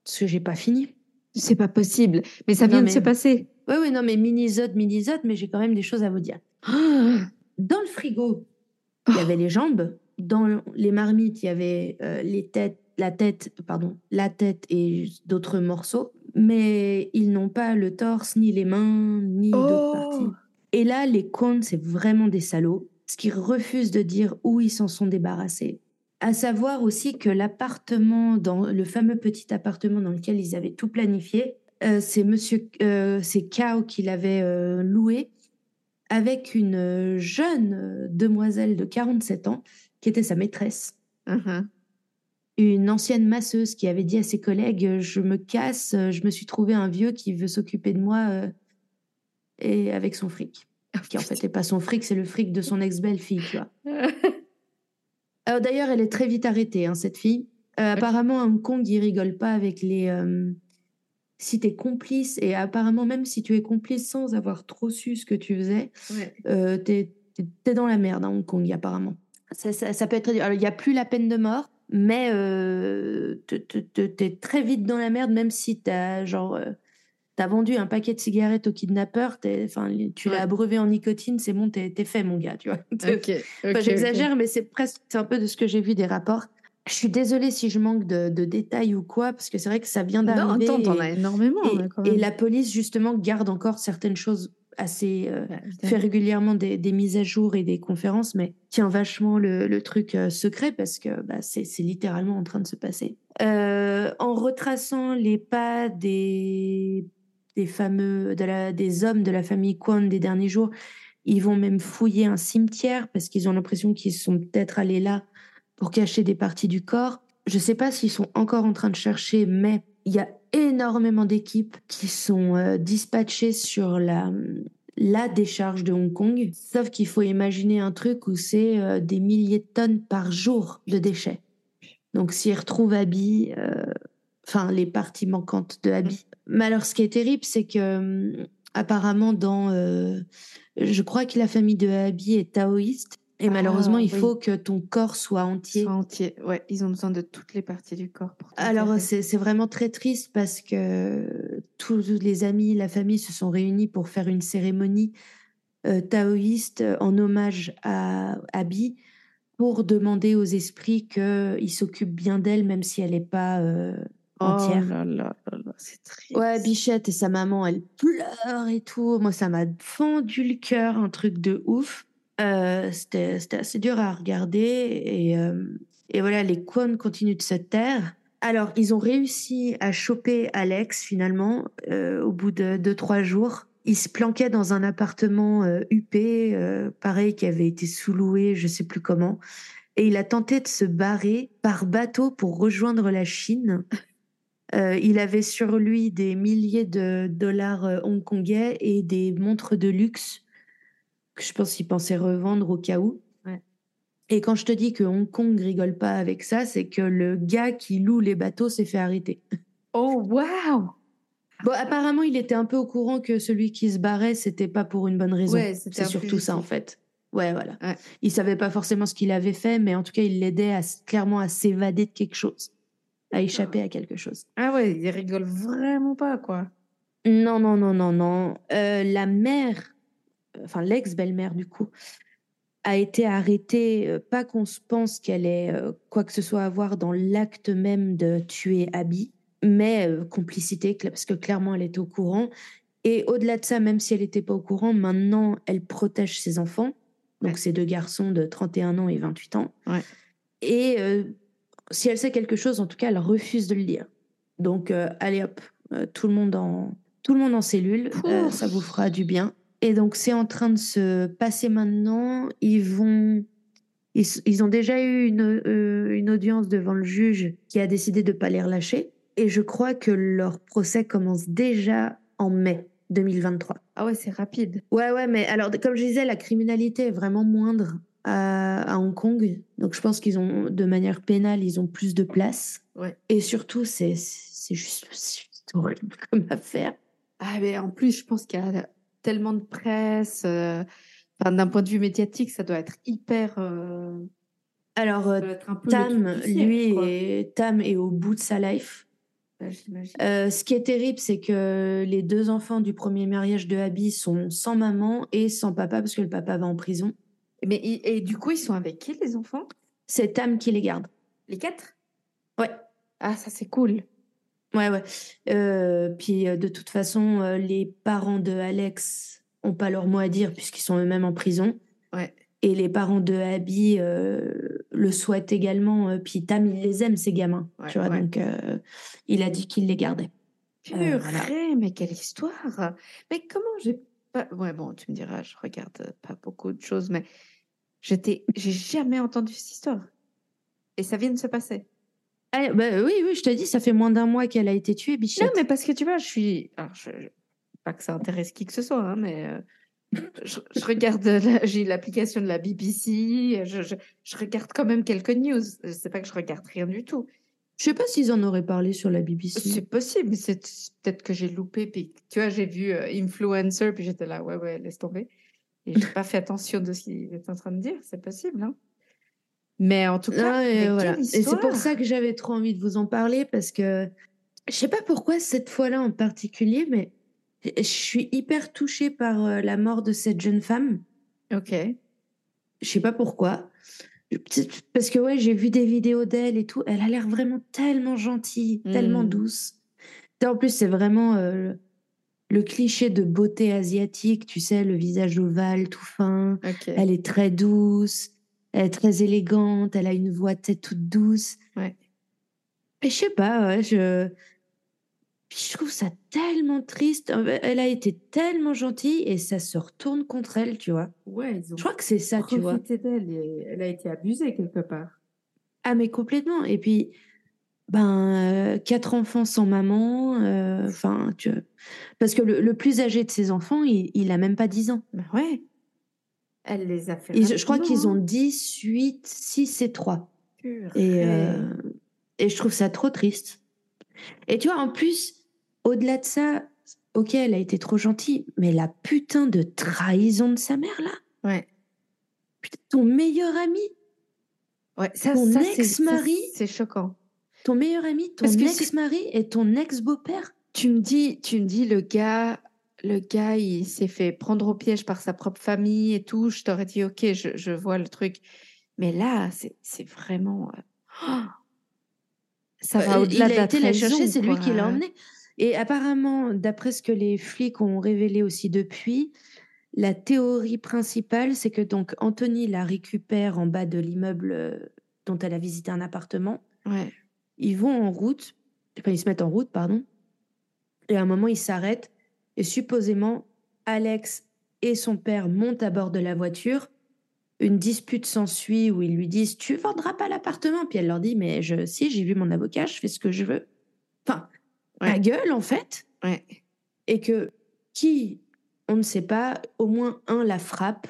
parce que j'ai pas fini. C'est pas possible. Mais ça Non, vient de se passer. Oui, oui, non, mais mini-zode, mini-zode, mais j'ai quand même des choses à vous dire. Ah. *gasps* Dans le frigo, il y avait les jambes. Dans les marmites, il y avait euh, les têtes, la tête, pardon, la tête et d'autres morceaux. Mais ils n'ont pas le torse, ni les mains, ni d'autres Oh. parties. Et là, les cons, c'est vraiment des salauds. Parce qu'ils refusent de dire où ils s'en sont débarrassés. À savoir aussi que l'appartement, dans le fameux petit appartement dans lequel ils avaient tout planifié, euh, c'est Monsieur, euh, c'est Kao qui l'avait euh, loué avec une jeune demoiselle de 47 ans qui était sa maîtresse. Uh-huh. Une ancienne masseuse qui avait dit à ses collègues Je me casse, je me suis trouvé un vieux qui veut s'occuper de moi et avec son fric. Qui en fait n'est pas son fric, c'est le fric de son ex-belle-fille, tu vois. Alors *laughs* d'ailleurs, elle est très vite arrêtée, hein, cette fille. Euh, apparemment, à Hong Kong, ils rigolent pas avec les. Euh, si tu es complice, et apparemment, même si tu es complice sans avoir trop su ce que tu faisais, euh, tu es, dans la merde à Hong Kong, apparemment. Ça, ça, peut être. il n'y a plus la peine de mort, mais tu es très vite dans la merde, même si tu as genre T'as vendu un paquet de cigarettes au kidnappeur, enfin, tu l'as abreuvé en nicotine, c'est bon, t'es fait, mon gars, tu vois. *laughs* J'exagère, mais c'est presque un peu de ce que j'ai vu des rapports. Je suis désolée si je manque de, détails ou quoi, parce que c'est vrai que ça vient d'arriver. Non, t'en as énormément. Et, et, la police, justement, garde encore certaines choses assez. Euh, fait régulièrement des, mises à jour et des conférences, mais tient vachement le, truc euh, secret parce que bah, c'est littéralement en train de se passer. Euh, en retraçant les pas des des fameux, de la, des hommes de la famille Kwon des derniers jours. Ils vont même fouiller un cimetière parce qu'ils ont l'impression qu'ils sont peut-être allés là pour cacher des parties du corps. Je ne sais pas s'ils sont encore en train de chercher, mais il y a énormément d'équipes qui sont euh, dispatchées sur la, la décharge de Hong Kong. Sauf qu'il faut imaginer un truc où c'est euh, des milliers de tonnes par jour de déchets. Donc s'ils retrouvent Abby, euh, enfin les parties manquantes de Abby, mais alors, ce qui est terrible, c'est que hum, apparemment, dans, je crois que la famille de Abby est taoïste. Et malheureusement, ah, il faut que ton corps soit entier. Soit entier, ouais. Ils ont besoin de toutes les parties du corps. Pour Alors, c'est vraiment très triste parce que tous les amis, la famille se sont réunis pour faire une cérémonie euh, taoïste en hommage à Abby pour demander aux esprits qu'ils s'occupent bien d'elle, même si elle n'est pas euh, entière. Oh là là là c'est triste. Ouais, Bichette et sa maman, elle pleure et tout. Moi, ça m'a fendu le cœur, un truc de ouf. Euh, C'était assez dur à regarder. Et, euh, et voilà, les Kwon continuent de se taire. Alors, ils ont réussi à choper Alex finalement euh, au bout de 2-3 jours. Il se planquait dans un appartement huppé, pareil, qui avait été sous-loué, je sais plus comment. Et il a tenté de se barrer par bateau pour rejoindre la Chine. Il avait sur lui des milliers de dollars hongkongais et des montres de luxe que je pense qu'il pensait revendre au cas où. Et quand je te dis que Hong Kong rigole pas avec ça, c'est que le gars qui loue les bateaux s'est fait arrêter. Oh waouh Bon, apparemment, il était un peu au courant que celui qui se barrait, c'était pas pour une bonne raison. c'est surtout ça en fait. Ouais, voilà. Il savait pas forcément ce qu'il avait fait, mais en tout cas, il l'aidait clairement à s'évader de quelque chose à échapper à quelque chose. Ah ouais, il rigole vraiment pas, quoi. Non, non, non, non, non. Euh, la mère, enfin l'ex-belle-mère du coup, a été arrêtée, euh, pas qu'on se pense qu'elle ait euh, quoi que ce soit à voir dans l'acte même de tuer Abby, mais complicité, parce que clairement elle était au courant. Et au-delà de ça, même si elle n'était pas au courant, maintenant elle protège ses enfants, donc ces deux garçons de 31 ans et 28 ans. Ouais. Et si elle sait quelque chose, en tout cas, elle refuse de le dire. Donc, euh, allez hop, euh, tout le monde en tout le monde en cellule, euh, ça vous fera du bien. Et donc, c'est en train de se passer maintenant. Ils vont, ils, ont déjà eu une, une audience devant le juge qui a décidé de pas les relâcher. Et je crois que leur procès commence déjà en mai 2023. Ah ouais, c'est rapide. Ouais, ouais, mais alors, comme je disais, la criminalité est vraiment moindre à, Hong Kong. Donc je pense qu'ils ont, de manière pénale, ils ont plus de place. Ouais. Et surtout, c'est juste, horrible comme affaire. Ah, mais en plus, je pense qu'il y a tellement de presse. Euh, d'un point de vue médiatique, ça doit être hyper. Euh, Alors, euh, Tam, lui, est, Tam est au bout de sa life. Bah, ce qui est terrible, c'est que les deux enfants du premier mariage de Abby sont sans maman et sans papa parce que le papa va en prison. Mais et du coup, ils sont avec qui les enfants? C'est Tam qui les garde. Les quatre? Ouais. Ah, ça c'est cool. Ouais, ouais. Euh, puis euh, de toute façon, euh, les parents de Alex ont pas leur mot à dire puisqu'ils sont eux-mêmes en prison. Ouais. Et les parents de Abby le souhaite également. puis Tam, il les aime, ces gamins. Ouais, tu vois, ouais. donc il a dit qu'il les gardait. Purée, voilà. mais quelle histoire Mais comment j'ai pas... Ouais, bon, tu me diras, je regarde pas beaucoup de choses, mais j'étais... J'ai jamais entendu cette histoire. Et ça vient de se passer. Ah, bah, oui, oui, je te dis, ça fait moins d'un mois qu'elle a été tuée, Bichette. Non, mais parce que tu vois, je suis... Alors, je... je- Pas que ça intéresse qui que ce soit, hein, mais... euh, *laughs* Je, je regarde, la- j'ai l'application de la BBC, je, je, je regarde quand même quelques news. C'est pas que je regarde rien du tout. Je sais pas s'ils en auraient parlé sur la BBC. C'est possible, mais c'est c'est peut-être que j'ai loupé. Puis, tu vois, j'ai vu euh, influencer, puis j'étais là, ouais, ouais, laisse tomber. Et j'ai *laughs* pas fait attention de ce qu'il est en train de dire. C'est possible, hein. Mais en tout cas, Ah, et voilà. c'est pour ça que j'avais trop envie de vous en parler parce que je sais pas pourquoi cette fois-là en particulier, mais je suis hyper touchée par euh, la mort de cette jeune femme. Ok. Je sais pas pourquoi. Parce que ouais, j'ai vu des vidéos d'elle et tout. Elle a l'air vraiment tellement gentille, tellement Mm. douce. En plus, c'est vraiment euh, le cliché de beauté asiatique, tu sais, le visage ovale, tout fin. Ok. Elle est très douce, elle est très élégante, elle a une voix toute douce. Ouais. Et je sais pas, ouais, je... Je trouve ça tellement triste. Euh, Elle a été tellement gentille et ça se retourne contre elle, tu vois. Ouais, ils ont Je crois que c'est ça, tu vois. d'elle et elle a été abusée quelque part. Ah, mais complètement. Et puis, ben, euh, quatre enfants sans maman, euh, enfin, tu... Parce que le, le plus âgé de ses enfants, il, il a même pas 10 ans. Ben ouais. Elle les a fait. Je crois qu'ils ont rapidement, 10, 8, 6 et 3. hein. Purée. Et, euh, et je trouve ça trop triste. Et tu vois, en plus, au-delà de ça, ok, elle a été trop gentille, mais la putain de trahison de sa mère, là, Ouais. putain, ton meilleur ami, Ouais, ça, Ton ex-mari C'est choquant. ton meilleur ami, ton ex-mari et ton ex-beau-père. Tu me dis, tu me dis, le gars, le gars, il s'est fait prendre au piège par sa propre famille et tout. Je t'aurais dit, ok, je, je vois le truc. Mais là, c'est vraiment. euh, oh, ça va Euh, au-delà il de a la été la chercher, c'est lui qui l'a emmené. Et apparemment, d'après ce que les flics ont révélé aussi depuis, la théorie principale, c'est que donc Anthony la récupère en bas de l'immeuble euh, dont elle a visité un appartement. Ouais. Ils vont en route, enfin ils se mettent en route, pardon. Et à un moment, ils s'arrêtent. Et supposément, Alex et son père montent à bord de la voiture. Une dispute s'ensuit où ils lui disent Tu vendras pas l'appartement? Puis elle leur dit Mais je, si, j'ai vu mon avocat, je fais ce que je veux. Enfin, Ouais. ma gueule, en fait. Ouais. Et que qui, on ne sait pas, au moins un la frappe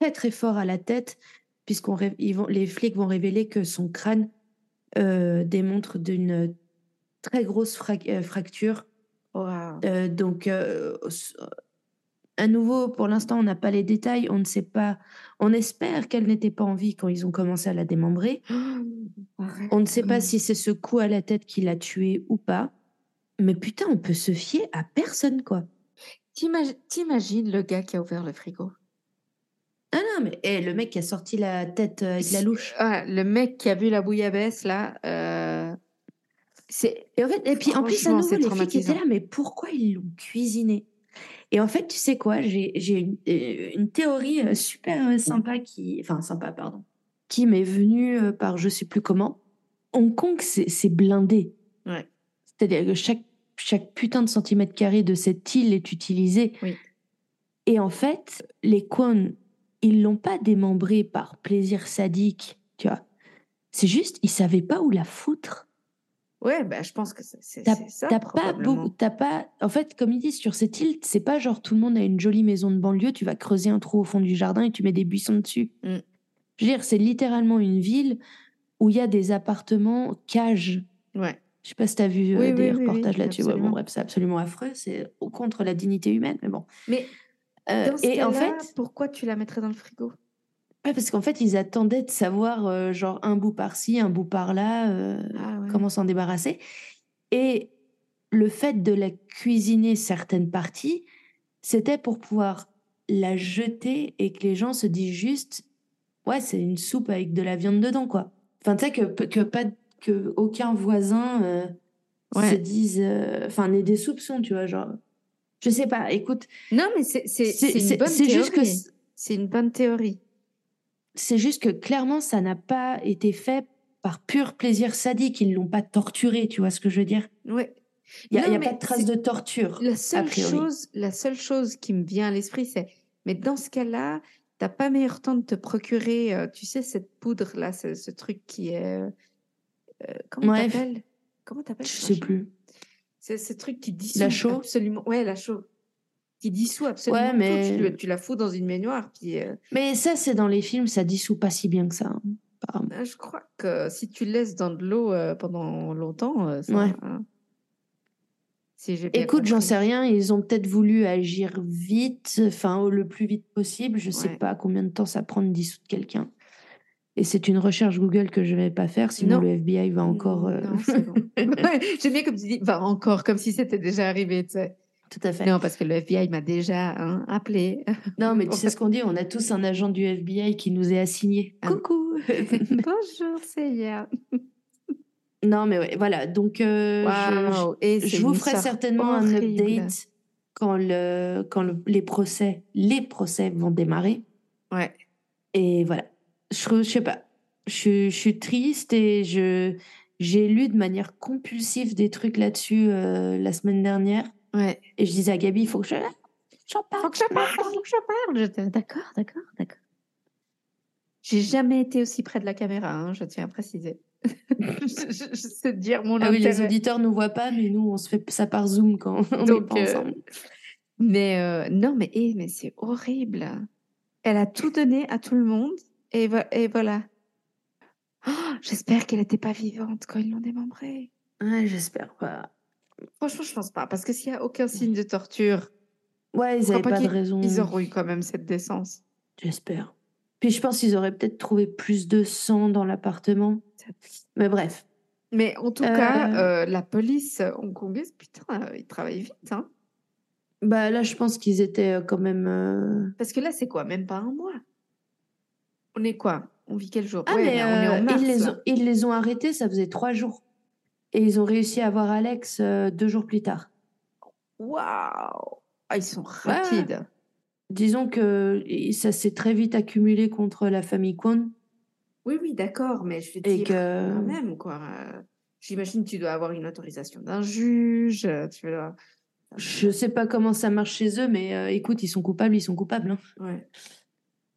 très très fort à la tête, puisqu'on les flics vont révéler que son crâne euh, démontre d'une très grosse euh, fracture. Euh, donc, euh, s- à nouveau, pour l'instant, on n'a pas les détails, on ne sait pas. On espère qu'elle n'était pas en vie quand ils ont commencé à la démembrer. *gasps* On ne sait pas si c'est ce coup à la tête qui l'a tuée ou pas. Mais putain, on peut se fier à personne, quoi. T'imagines le gars qui a ouvert le frigo? Ah non, mais eh, le mec qui a sorti la tête euh, avec la louche. Ah, le mec qui a vu la bouillabaisse, là, euh. Et en fait, et puis en plus, à nouveau, les flics étaient traumatisant. là, mais pourquoi ils l'ont cuisiné Et en fait, tu sais quoi, j'ai une, euh, une théorie euh, super euh, sympa qui, enfin sympa, pardon, qui m'est venue par je sais plus comment. Hong Kong, c'est c'est blindé. Ouais. C'est-à-dire que chaque chaque putain de centimètre carré de cette île est utilisé. Oui. Et en fait, les Kwon, ils l'ont pas démembré par plaisir sadique, tu vois. C'est juste, ils savaient pas où la foutre. Ouais, bah, je pense que c'est ça. t'as pas probablement. beaucoup, t'as pas. En fait, comme ils disent sur cette île, c'est pas genre tout le monde a une jolie maison de banlieue, tu vas creuser un trou au fond du jardin et tu mets des buissons dessus. Mm. Je veux dire, c'est littéralement une ville où il y a des appartements cages. Ouais. Je sais pas si t'as vu euh, des oui, reportages oui, là-dessus. Ouais, bon, bref, c'est absolument affreux. C'est contre la dignité humaine, mais bon. Mais Euh, dans ce et en fait, pourquoi tu la mettrais dans le frigo? Ouais, parce qu'en fait, ils attendaient de savoir euh, genre un bout par-ci, un bout par-là. euh, Ah ouais. comment s'en débarrasser. Et le fait de la cuisiner certaines parties, c'était pour pouvoir la jeter et que les gens se disent juste, ouais, c'est une soupe avec de la viande dedans, quoi. Enfin, tu sais, que, que, pas, que aucun voisin euh, Ouais. se dise, enfin, n'ait des soupçons, tu vois, genre. Je sais pas, écoute, Non, mais c'est c'est- c'est c'est une bonne c'est juste que. théorie. C'est une bonne théorie. C'est juste que clairement, ça n'a pas été fait par pur plaisir sadique. Ils l'ont pas torturé, tu vois ce que je veux dire? Ouais. Il n'y a, y a pas de trace de torture. La seule chose, la seule chose qui me vient à l'esprit, c'est, mais dans ce cas-là, t'as pas meilleur temps de te procurer, euh, tu sais, cette poudre là, ce, ce truc qui est, euh, euh, comment t'appelles? Comment t'appelles Je sais plus. C'est ce truc qui dissout La chaux? absolument. Ouais, la chaux. Qui dissout absolument tout. mais- Tu, le- tu la fous dans une baignoire, puis euh, Mais ça, c'est dans les films, ça dissout pas si bien que ça. hein, euh, je crois que si tu le laisses dans de l'eau euh, pendant longtemps, euh, ça, Ouais. hein. Si Écoute, j'en sais rien. Ils ont peut-être voulu agir vite, enfin le plus vite possible. Je sais Ouais. pas combien de temps ça prend de dissoudre quelqu'un. Et c'est une recherche Google que je vais pas faire, sinon Non. le FBI va encore. euh, Non, c'est bon. *laughs* Ouais, J'aime bien comme tu dis, va encore, comme si c'était déjà arrivé, tu sais. Tout à fait. Non, parce que le FBI m'a déjà hein, appelé. Non, mais tu *laughs* sais ce qu'on dit, on a tous un agent du FBI qui nous est assigné. Ah. Coucou *laughs* Bonjour, c'est Yann. *laughs* Non, mais ouais, voilà. Donc, euh, je- et vous ferai certainement un update quand, le, quand le- les, procès, les procès vont démarrer. Ouais. Et voilà. Je, je sais pas. Je, je suis triste et je j'ai lu de manière compulsive des trucs là-dessus euh, la semaine dernière. Ouais. Et je disais à Gabi, il faut que je j'en parle. Faut que je parle, faut que je parle. D'accord, d'accord, d'accord. J'ai jamais été aussi près de la caméra, hein, je tiens à préciser. *laughs* je, je- sais dire mon Ah oui, les auditeurs nous voient pas, mais nous, on se fait ça par Zoom quand *laughs* on Donc, pas euh, ensemble. Mais euh, non, mais, eh, mais c'est horrible. Elle a tout donné à tout le monde et, vo- et voilà. Oh, J'espère qu'elle n'était pas vivante quand ils l'ont démembrée. Ouais, j'espère pas. Franchement, je pense pas. Parce que s'il n'y a aucun signe de torture, Ouais, ils n'avaient pas, de raison. ils auront eu quand même cette décence. J'espère. Puis je pense qu'ils auraient peut-être trouvé plus de sang dans l'appartement. Mais bref. Mais en tout Euh, cas, euh, la police hongkongaise, putain, euh, ils travaillent vite. Hein. Bah là, je pense qu'ils étaient euh, quand même. euh, Parce que là, c'est quoi? Même pas un mois. On est quoi? On vit quel jour? Ah, Ouais, mais là, on est euh, en mars. ils, les là. ont, ils les ont arrêtés, ça faisait trois jours. Et ils ont réussi à voir Alex euh, deux jours plus tard. Waouh Ah, Ils sont rapides. Disons que ça s'est très vite accumulé contre la famille Kwon. Oui, oui, d'accord, mais je veux dire, que. quand même, quoi. J'imagine que tu dois avoir une autorisation d'un juge. euh, Tu dois... Je sais pas comment ça marche chez eux, mais euh, écoute, ils sont coupables, ils sont coupables. hein. Ouais.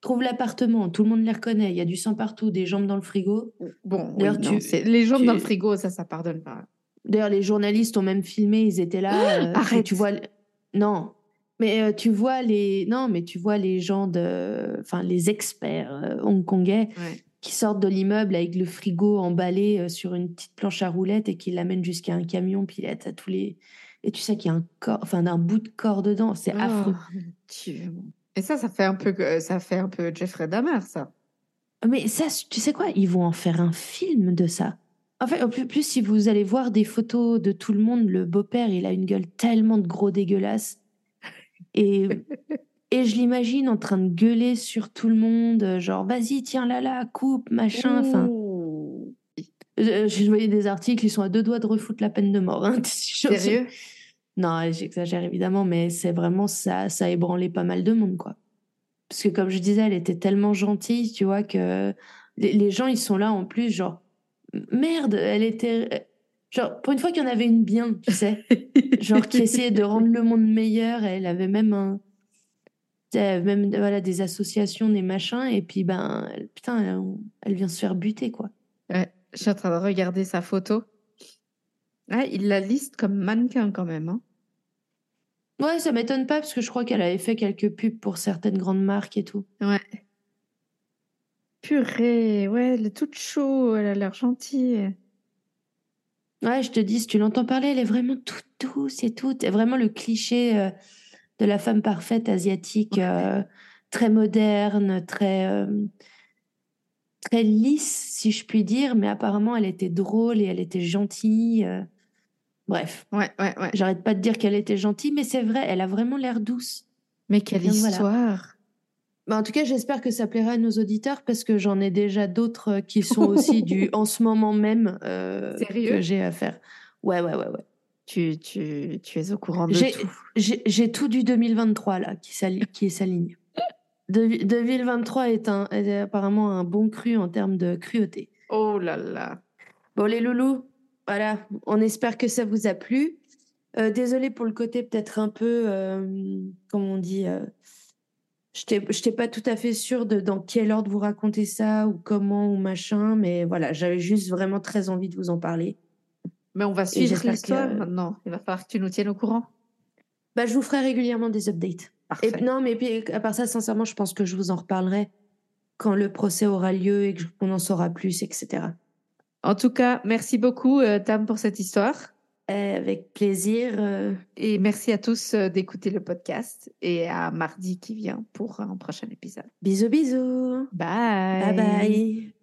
Trouve l'appartement, tout le monde les reconnaît. Il y a du sang partout, des jambes dans le frigo. Bon, oui, D'ailleurs, non, tu- les jambes dans le frigo, ça, ça pardonne pas. D'ailleurs, les journalistes ont même filmé, ils étaient là. *gasps* euh, Arrête. Tu vois, non, mais euh, tu vois les, non, mais tu vois les gens de, enfin les experts euh, hongkongais Ouais. qui sortent de l'immeuble avec le frigo emballé euh, sur une petite planche à roulettes et qui l'amènent jusqu'à un camion pilette à tous les, et tu sais qu'il y a un corps, enfin un bout de corps dedans, c'est affreux. Oh, mon Dieu. Et ça, ça fait un peu, que- ça fait un peu Jeffrey Dahmer, ça. Mais ça, tu sais quoi, ils vont en faire un film de ça. En fait, en plus, plus, si vous allez voir des photos de tout le monde, le beau-père, il a une gueule tellement de gros dégueulasse. Et, *laughs* et je l'imagine en train de gueuler sur tout le monde, euh, genre, vas-y, tiens là, là, coupe, machin. Enfin, euh, j'ai voyé des articles, ils sont à deux doigts de refoutre la peine de mort. hein. *laughs* Sérieux? Non, j'exagère évidemment, mais c'est vraiment ça, ça a ébranlé pas mal de monde, quoi. Parce que comme je disais, elle était tellement gentille, tu vois, que les, les gens, ils sont là en plus, genre, merde, elle était... Genre, pour une fois qu'il y en avait une bien, tu sais, *laughs* genre qui essayait de rendre le monde meilleur, elle avait même un... Même voilà, des associations, des machins, et puis ben, elle- putain, elle, elle vient se faire buter, quoi. Ouais, je suis en train de regarder sa photo. Ah, il la liste comme mannequin quand même. hein. Ouais, ça m'étonne pas, parce que je crois qu'elle avait fait quelques pubs pour certaines grandes marques et tout. Ouais. Purée, ouais, elle est toute chaude, elle a l'air gentille. Ouais, je te dis, si tu l'entends parler, elle est vraiment toute douce et toute. Vraiment le cliché euh, de la femme parfaite asiatique, euh, très moderne, très, euh, très lisse, si je puis dire. Mais apparemment, elle était drôle et elle était gentille. Bref, Ouais, ouais, ouais. j'arrête pas de dire qu'elle était gentille, mais c'est vrai, elle a vraiment l'air douce. Mais quelle voilà. histoire. Bah, en tout cas, j'espère que ça plaira à nos auditeurs parce que j'en ai déjà d'autres euh, qui sont *laughs* aussi du en ce moment même euh, Sérieux? que j'ai à faire. Ouais, ouais, ouais, ouais. Tu, tu, tu es au courant de J'ai- tout. J'ai j'ai tout du 2023 là qui s'aligne. *laughs* De- 2023 est, un, est apparemment un bon cru en termes de cruauté. Oh là là. Bon, les loulous, voilà, on espère que ça vous a plu. Euh, désolée pour le côté peut-être un peu, euh, comment on dit, euh, je n'étais pas tout à fait sûre de dans quel ordre vous raconter ça ou comment ou machin, mais voilà, j'avais juste vraiment très envie de vous en parler. Mais on va suivre l'histoire que- maintenant. Il va falloir que tu nous tiennes au courant. Bah, je vous ferai régulièrement des updates. Parfait. Et, non, mais puis, à part ça, sincèrement, je pense que je vous en reparlerai quand le procès aura lieu et qu'on en saura plus, etc. En tout cas, merci beaucoup, euh, Tam, pour cette histoire. Euh, avec plaisir. euh, Et merci à tous d'écouter le podcast et à mardi qui vient pour un prochain épisode. bisous, bisous. Bye. Bye bye.